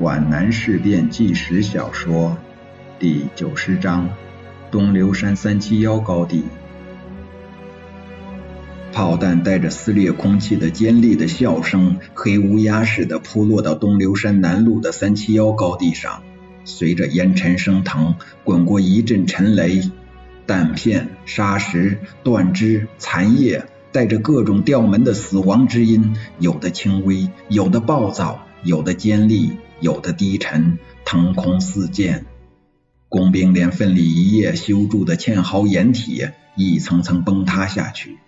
皖南事变纪实小说第九十章：东流山三七幺高地。炮弹带着撕裂空气的尖利的笑声，黑乌鸦似的扑落到东流山南麓的三七幺高地上。随着烟尘升腾，滚过一阵沉雷，弹片、沙石、断枝、残叶，带着各种调门的死亡之音，有的轻微，有的暴躁，有的尖利。有的低沉，腾空似箭。工兵连奋力一夜修筑的堑壕掩体，一层层崩塌下去。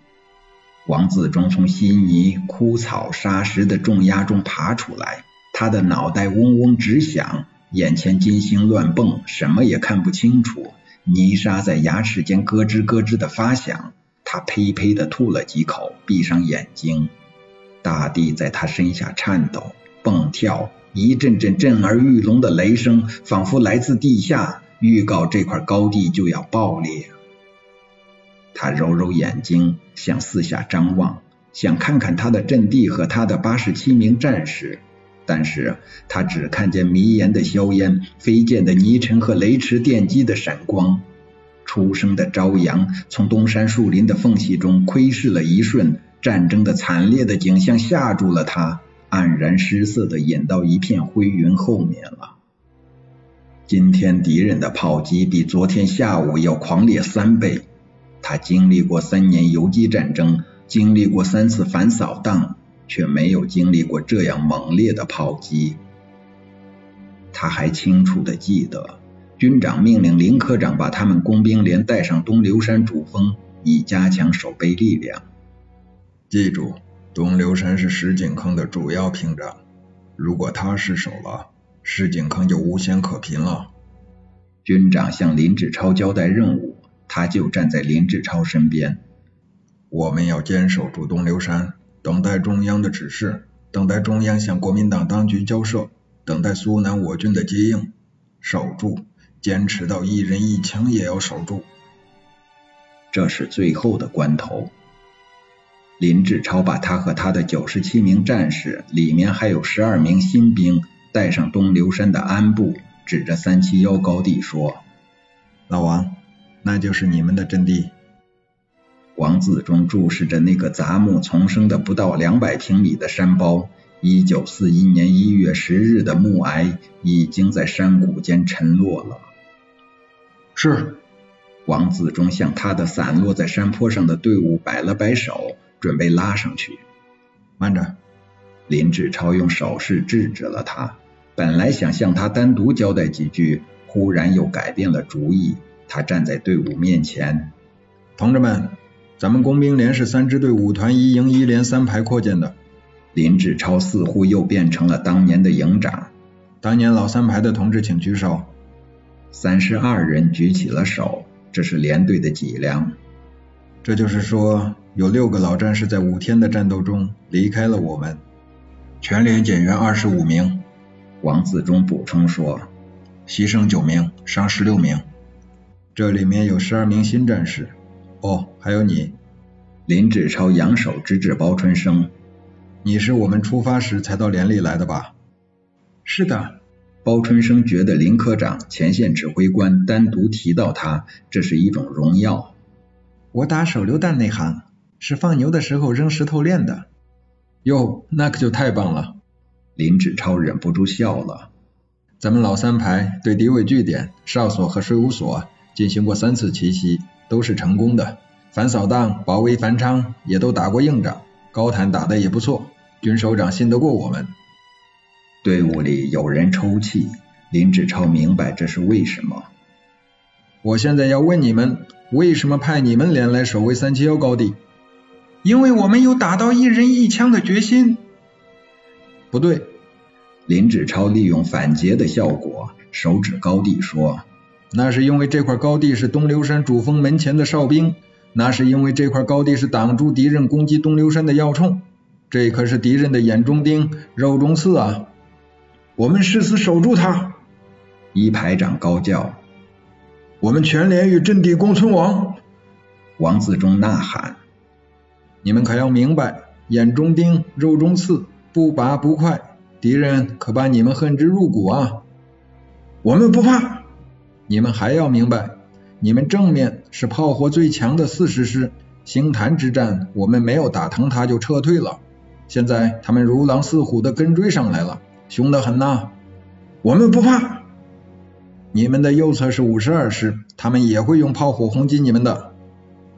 王自忠从稀泥、枯草、沙石的重压中爬出来，他的脑袋嗡嗡直响，眼前金星乱蹦，什么也看不清楚。泥沙在牙齿间咯吱咯吱的发响，他呸呸的吐了几口，闭上眼睛。大地在他身下颤抖、蹦跳。一阵阵震耳欲聋的雷声，仿佛来自地下，预告这块高地就要爆裂。他揉揉眼睛，向四下张望，想看看他的阵地和他的八十七名战士，但是他只看见迷烟的硝烟、飞溅的泥尘和雷池电击的闪光。初升的朝阳从东山树林的缝隙中窥视了一瞬，战争的惨烈的景象吓住了他。黯然失色的隐到一片灰云后面了。今天敌人的炮击比昨天下午要狂烈三倍。他经历过三年游击战争，经历过三次反扫荡，却没有经历过这样猛烈的炮击。他还清楚的记得，军长命令林科长把他们工兵连带上东流山主峰，以加强守备力量。记住。东流山是石井坑的主要屏障，如果他失守了，石井坑就无险可拼了。军长向林志超交代任务，他就站在林志超身边。我们要坚守住东流山，等待中央的指示，等待中央向国民党当局交涉，等待苏南我军的接应。守住，坚持到一人一枪也要守住。这是最后的关头。林志超把他和他的九十七名战士，里面还有十二名新兵，带上东流山的安部，指着三七幺高地说：“老王，那就是你们的阵地。”王自忠注视着那个杂木丛生的不到两百平米的山包，一九四一年一月十日的暮霭已经在山谷间沉落了。是。王自忠向他的散落在山坡上的队伍摆了摆手。准备拉上去，慢着！林志超用手势制止了他。本来想向他单独交代几句，忽然又改变了主意。他站在队伍面前，同志们，咱们工兵连是三支队五团一营一连三排扩建的。林志超似乎又变成了当年的营长。当年老三排的同志请举手。三十二人举起了手，这是连队的脊梁。这就是说。有六个老战士在五天的战斗中离开了我们，全连减员二十五名。王自忠补充说，牺牲九名，伤十六名。这里面有十二名新战士。哦，还有你。林志超扬手指指包春生，你是我们出发时才到连里来的吧？是的。包春生觉得林科长、前线指挥官单独提到他，这是一种荣耀。我打手榴弹那行。是放牛的时候扔石头练的，哟，那可就太棒了！林志超忍不住笑了。咱们老三排对敌伪据点哨所和税务所进行过三次奇袭，都是成功的。反扫荡、保卫繁昌也都打过硬仗，高滩打的也不错，军首长信得过我们。队伍里有人抽泣，林志超明白这是为什么。我现在要问你们，为什么派你们连来守卫三七幺高地？因为我们有打到一人一枪的决心。不对，林志超利用反劫的效果，手指高地说：“那是因为这块高地是东流山主峰门前的哨兵，那是因为这块高地是挡住敌人攻击东流山的要冲，这可是敌人的眼中钉、肉中刺啊！我们誓死守住它。”一排长高叫：“我们全连与阵地共存亡！”王自忠呐喊。你们可要明白，眼中钉，肉中刺，不拔不快，敌人可把你们恨之入骨啊！我们不怕。你们还要明白，你们正面是炮火最强的四十师，星坛之战我们没有打疼他就撤退了。现在他们如狼似虎的跟追上来了，凶得很呐！我们不怕。你们的右侧是五十二师，他们也会用炮火轰击你们的。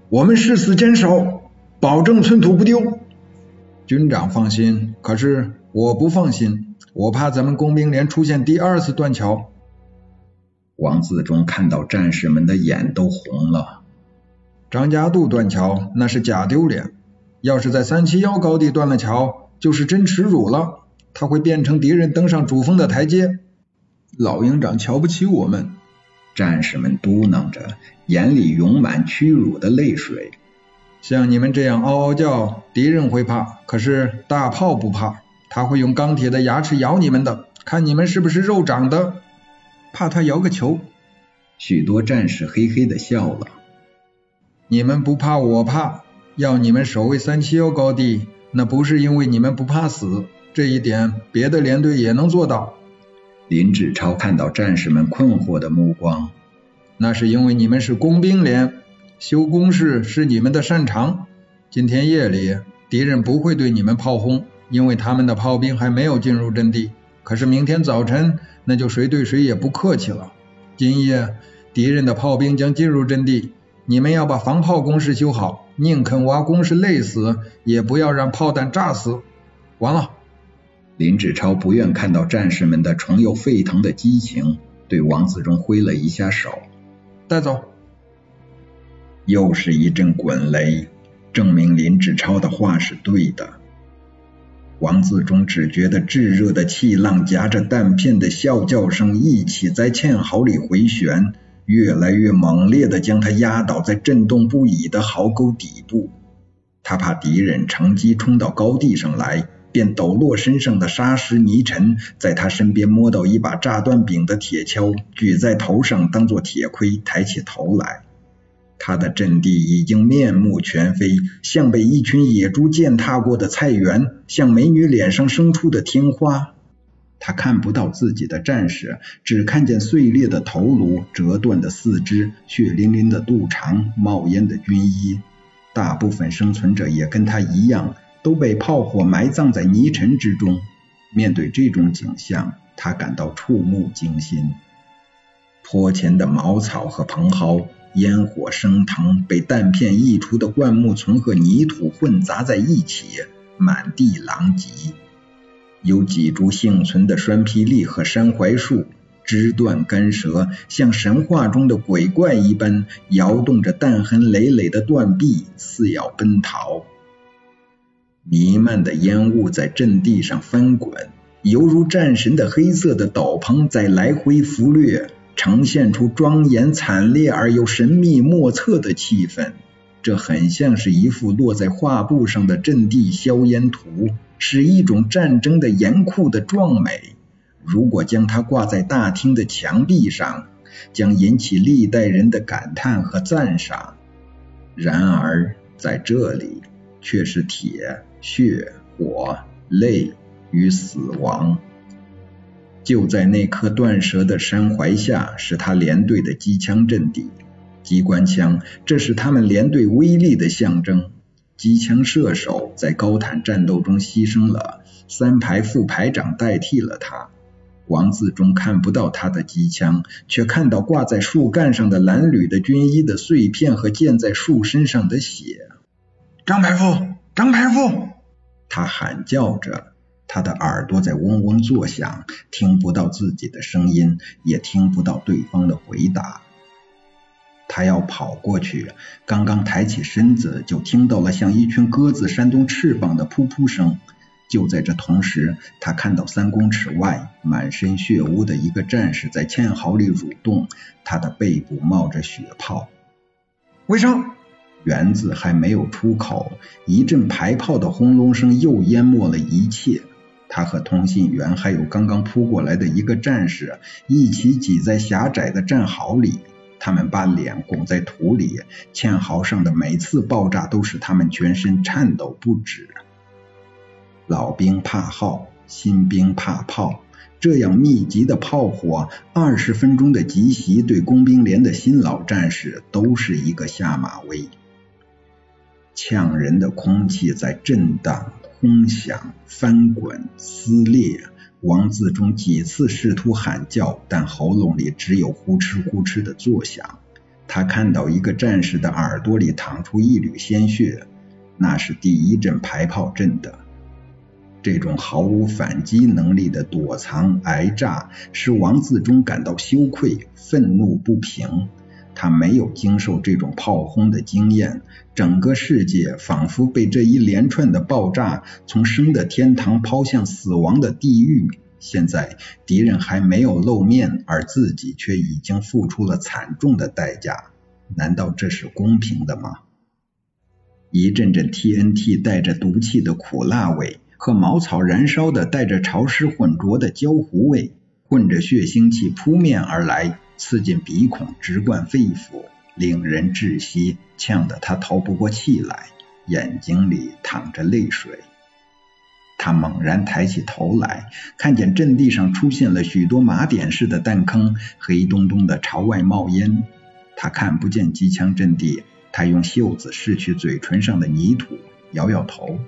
我们誓死坚守，保证寸土不丢。军长放心，可是我不放心，我怕咱们工兵连出现第二次断桥。王自忠看到战士们的眼都红了。张家渡断桥那是假丢脸，要是在三七幺高地断了桥，就是真耻辱了。他会变成敌人登上主峰的台阶。老营长瞧不起我们。战士们嘟囔着，眼里涌满屈辱的泪水。像你们这样嗷嗷叫，敌人会怕，可是大炮不怕，他会用钢铁的牙齿咬你们的，看你们是不是肉长的。怕他摇个球。许多战士嘿嘿的笑了。你们不怕，我怕。要你们守卫三七幺高地，那不是因为你们不怕死，这一点别的连队也能做到。林志超看到战士们困惑的目光，那是因为你们是工兵连。修工事是你们的擅长。今天夜里敌人不会对你们炮轰，因为他们的炮兵还没有进入阵地。可是明天早晨，那就谁对谁也不客气了。今夜敌人的炮兵将进入阵地，你们要把防炮工事修好，宁肯挖工事累死，也不要让炮弹炸死。完了。林志超不愿看到战士们的重又沸腾的激情，对王自忠挥了一下手，带走。又是一阵滚雷，证明林志超的话是对的。王自忠只觉得炙热的气浪夹着弹片的啸叫声一起在堑壕里回旋，越来越猛烈的将他压倒在震动不已的壕沟底部。他怕敌人乘机冲到高地上来，便抖落身上的沙石泥尘，在他身边摸到一把炸断柄的铁锹，举在头上当做铁盔，抬起头来。他的阵地已经面目全非，像被一群野猪践踏过的菜园，像美女脸上生出的天花。他看不到自己的战士，只看见碎裂的头颅、折断的四肢、血淋淋的肚肠、冒烟的军衣。大部分生存者也跟他一样，都被炮火埋葬在泥尘之中。面对这种景象，他感到触目惊心。坡前的茅草和蓬蒿。烟火升腾，被弹片溢出的灌木丛和泥土混杂在一起，满地狼藉。有几株幸存的栓皮栎和山槐树，枝断干折，像神话中的鬼怪一般，摇动着弹痕累累的断臂，似要奔逃。弥漫的烟雾在阵地上翻滚，犹如战神的黑色的斗篷在来回拂掠。呈现出庄严惨烈而又神秘莫测的气氛，这很像是一幅落在画布上的阵地硝烟图，是一种战争的严酷的壮美。如果将它挂在大厅的墙壁上，将引起历代人的感叹和赞赏。然而在这里，却是铁、血、火、泪与死亡。就在那棵断折的山槐下，是他连队的机枪阵地。机关枪，这是他们连队威力的象征。机枪射手在高坦战斗中牺牲了，三排副排长代替了他。王自忠看不到他的机枪，却看到挂在树干上的蓝旅的军衣的碎片和溅在树身上的血。张排副，张排副，他喊叫着。他的耳朵在嗡嗡作响，听不到自己的声音，也听不到对方的回答。他要跑过去，刚刚抬起身子，就听到了像一群鸽子扇动翅膀的噗噗声。就在这同时，他看到三公尺外满身血污的一个战士在堑壕里蠕动，他的背部冒着血泡。卫生。园子还没有出口，一阵排炮的轰隆声又淹没了一切。他和通信员还有刚刚扑过来的一个战士一起挤在狭窄的战壕里，他们把脸拱在土里，堑壕上的每次爆炸都使他们全身颤抖不止。老兵怕耗，新兵怕炮。这样密集的炮火，二十分钟的急袭，对工兵连的新老战士都是一个下马威。呛人的空气在震荡、轰响、翻滚、撕裂。王自忠几次试图喊叫，但喉咙里只有呼哧呼哧的作响。他看到一个战士的耳朵里淌出一缕鲜血，那是第一阵排炮阵的。这种毫无反击能力的躲藏挨炸，使王自忠感到羞愧、愤怒不平。他没有经受这种炮轰的经验，整个世界仿佛被这一连串的爆炸从生的天堂抛向死亡的地狱。现在敌人还没有露面，而自己却已经付出了惨重的代价。难道这是公平的吗？一阵阵 TNT 带着毒气的苦辣味。和茅草燃烧的带着潮湿混浊的焦糊味，混着血腥气扑面而来，刺进鼻孔，直灌肺腑，令人窒息，呛得他逃不过气来，眼睛里淌着泪水。他猛然抬起头来，看见阵地上出现了许多麻点似的弹坑，黑洞洞的朝外冒烟。他看不见机枪阵地，他用袖子拭去嘴唇上的泥土，摇摇头。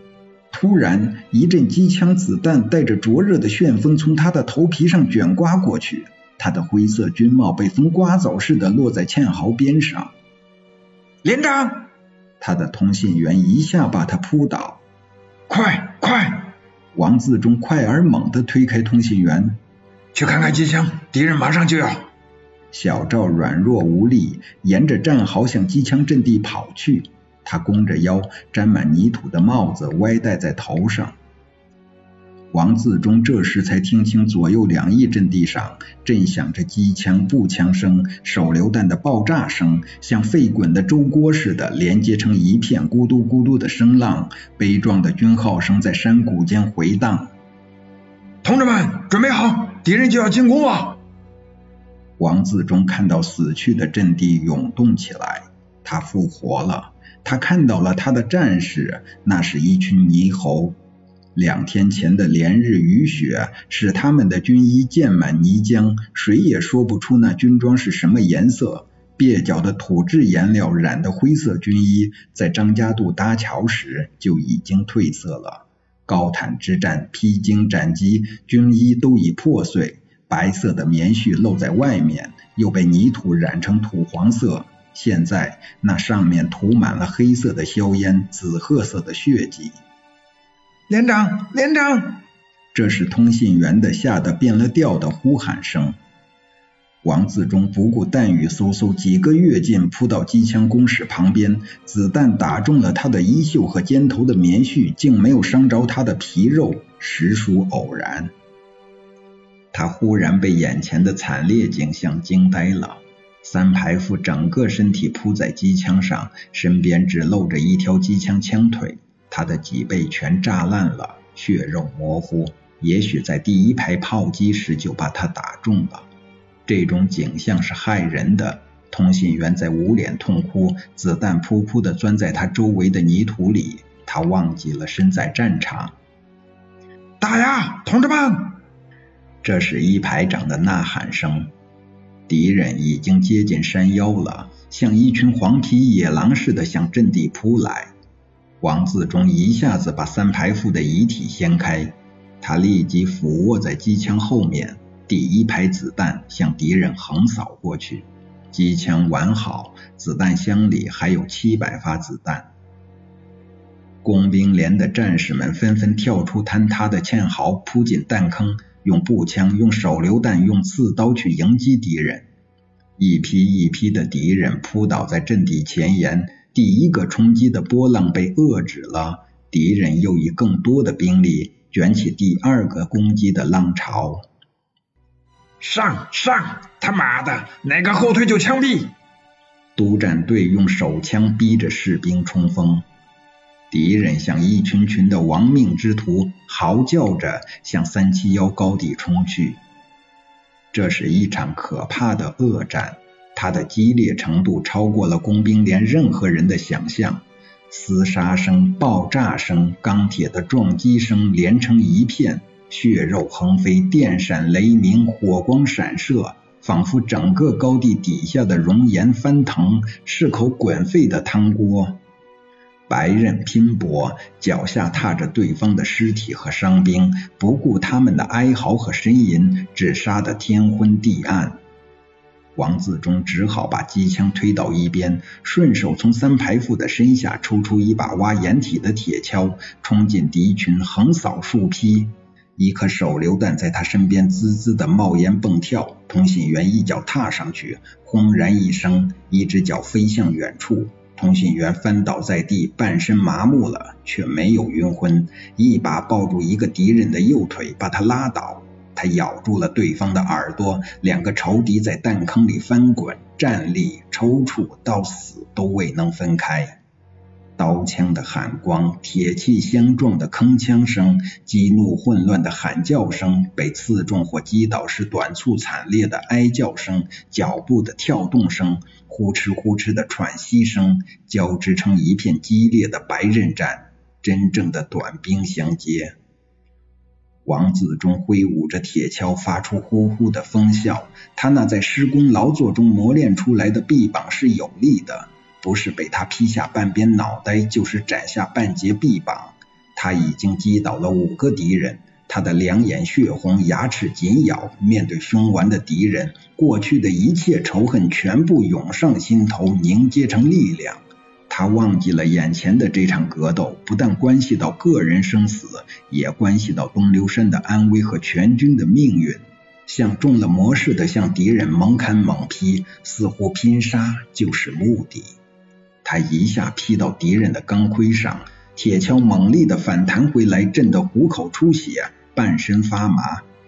突然，一阵机枪子弹带着灼热的旋风从他的头皮上卷刮过去，他的灰色军帽被风刮走似的落在堑壕边上。连长，他的通信员一下把他扑倒。快快！王自忠快而猛地推开通信员，去看看机枪，敌人马上就要。小赵软弱无力，沿着战壕向机枪阵地跑去。他弓着腰，沾满泥土的帽子歪戴在头上。王自忠这时才听清左右两翼阵地上震响着机枪、步枪声、手榴弹的爆炸声，像沸滚的粥锅似的连接成一片咕嘟咕嘟的声浪。悲壮的军号声在山谷间回荡。同志们，准备好，敌人就要进攻了！王自忠看到死去的阵地涌动起来，他复活了。他看到了他的战士，那是一群猕猴。两天前的连日雨雪使他们的军衣溅满泥浆，谁也说不出那军装是什么颜色。蹩脚的土质颜料染的灰色军衣，在张家渡搭桥时就已经褪色了。高坦之战，披荆斩棘，军衣都已破碎，白色的棉絮露在外面，又被泥土染成土黄色。现在那上面涂满了黑色的硝烟，紫褐色的血迹。连长，连长，这是通信员的吓得变了调的呼喊声。王自忠不顾弹雨嗖嗖，几个跃进扑到机枪工室旁边，子弹打中了他的衣袖和肩头的棉絮，竟没有伤着他的皮肉，实属偶然。他忽然被眼前的惨烈景象惊呆了。三排副整个身体扑在机枪上，身边只露着一条机枪枪腿，他的脊背全炸烂了，血肉模糊。也许在第一排炮击时就把他打中了。这种景象是骇人的。通信员在捂脸痛哭，子弹噗噗的钻在他周围的泥土里，他忘记了身在战场。打呀，同志们！这是一排长的呐喊声。敌人已经接近山腰了，像一群黄皮野狼似的向阵地扑来。王自忠一下子把三排副的遗体掀开，他立即俯卧在机枪后面，第一排子弹向敌人横扫过去。机枪完好，子弹箱里还有七百发子弹。工兵连的战士们纷纷跳出坍塌的堑壕，扑进弹坑。用步枪、用手榴弹、用刺刀去迎击敌人，一批一批的敌人扑倒在阵地前沿，第一个冲击的波浪被遏制了，敌人又以更多的兵力卷起第二个攻击的浪潮。上上，他妈的，哪个后退就枪毙！督战队用手枪逼着士兵冲锋。敌人像一群群的亡命之徒，嚎叫着向三七幺高地冲去。这是一场可怕的恶战，它的激烈程度超过了工兵连任何人的想象。厮杀声、爆炸声、钢铁的撞击声连成一片，血肉横飞，电闪雷鸣，火光闪射，仿佛整个高地底下的熔岩翻腾，是口滚沸的汤锅。白刃拼搏，脚下踏着对方的尸体和伤兵，不顾他们的哀嚎和呻吟，只杀得天昏地暗。王自忠只好把机枪推到一边，顺手从三排副的身下抽出一把挖掩体的铁锹，冲进敌群，横扫竖劈。一颗手榴弹在他身边滋滋的冒烟蹦跳，通信员一脚踏上去，轰然一声，一只脚飞向远处。通信员翻倒在地，半身麻木了，却没有晕昏，一把抱住一个敌人的右腿，把他拉倒。他咬住了对方的耳朵，两个仇敌在弹坑里翻滚、站立、抽搐，到死都未能分开。刀枪的寒光，铁器相撞的铿锵声，激怒混乱的喊叫声，被刺中或击倒时短促惨烈的哀叫声，脚步的跳动声，呼哧呼哧的喘息声，交织成一片激烈的白刃战，真正的短兵相接。王自忠挥舞着铁锹，发出呼呼的风啸。他那在施工劳作中磨练出来的臂膀是有力的。不是被他劈下半边脑袋，就是斩下半截臂膀。他已经击倒了五个敌人，他的两眼血红，牙齿紧咬。面对凶顽的敌人，过去的一切仇恨全部涌上心头，凝结成力量。他忘记了眼前的这场格斗，不但关系到个人生死，也关系到东流山的安危和全军的命运。像中了魔似的向敌人猛砍猛劈，似乎拼杀就是目的。他一下劈到敌人的钢盔上，铁锹猛力的反弹回来，震得虎口出血，半身发麻。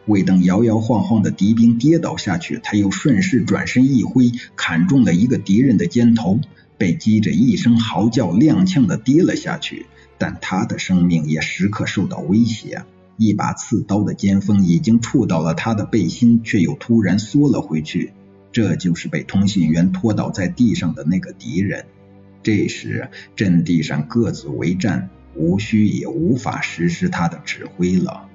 未等摇摇晃晃的敌兵跌倒下去，他又顺势转身一挥，砍中了一个敌人的肩头，被击着一声嚎叫，踉跄的跌了下去。但他的生命也时刻受到威胁，一把刺刀的尖锋已经触到了他的背心，却又突然缩了回去。这就是被通信员拖倒在地上的那个敌人。这时，阵地上各自为战，无需也无法实施他的指挥了。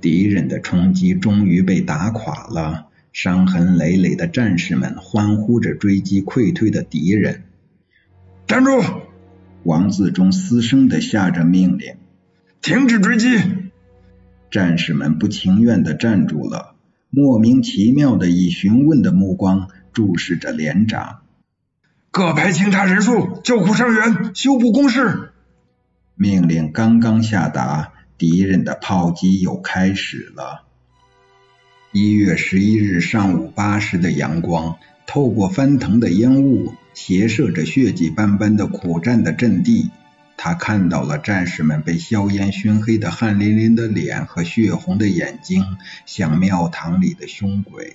敌人的冲击终于被打垮了，伤痕累累的战士们欢呼着追击溃退的敌人。站住！王自忠嘶声的下着命令：“停止追击！”战士们不情愿的站住了，莫名其妙的以询问的目光注视着连长。各排清查人数，救护伤员，修补工事。命令刚刚下达，敌人的炮击又开始了。一月十一日上午八时的阳光，透过翻腾的烟雾，斜射着血迹斑斑的苦战的阵地。他看到了战士们被硝烟熏黑的汗淋淋的脸和血红的眼睛，像庙堂里的凶鬼。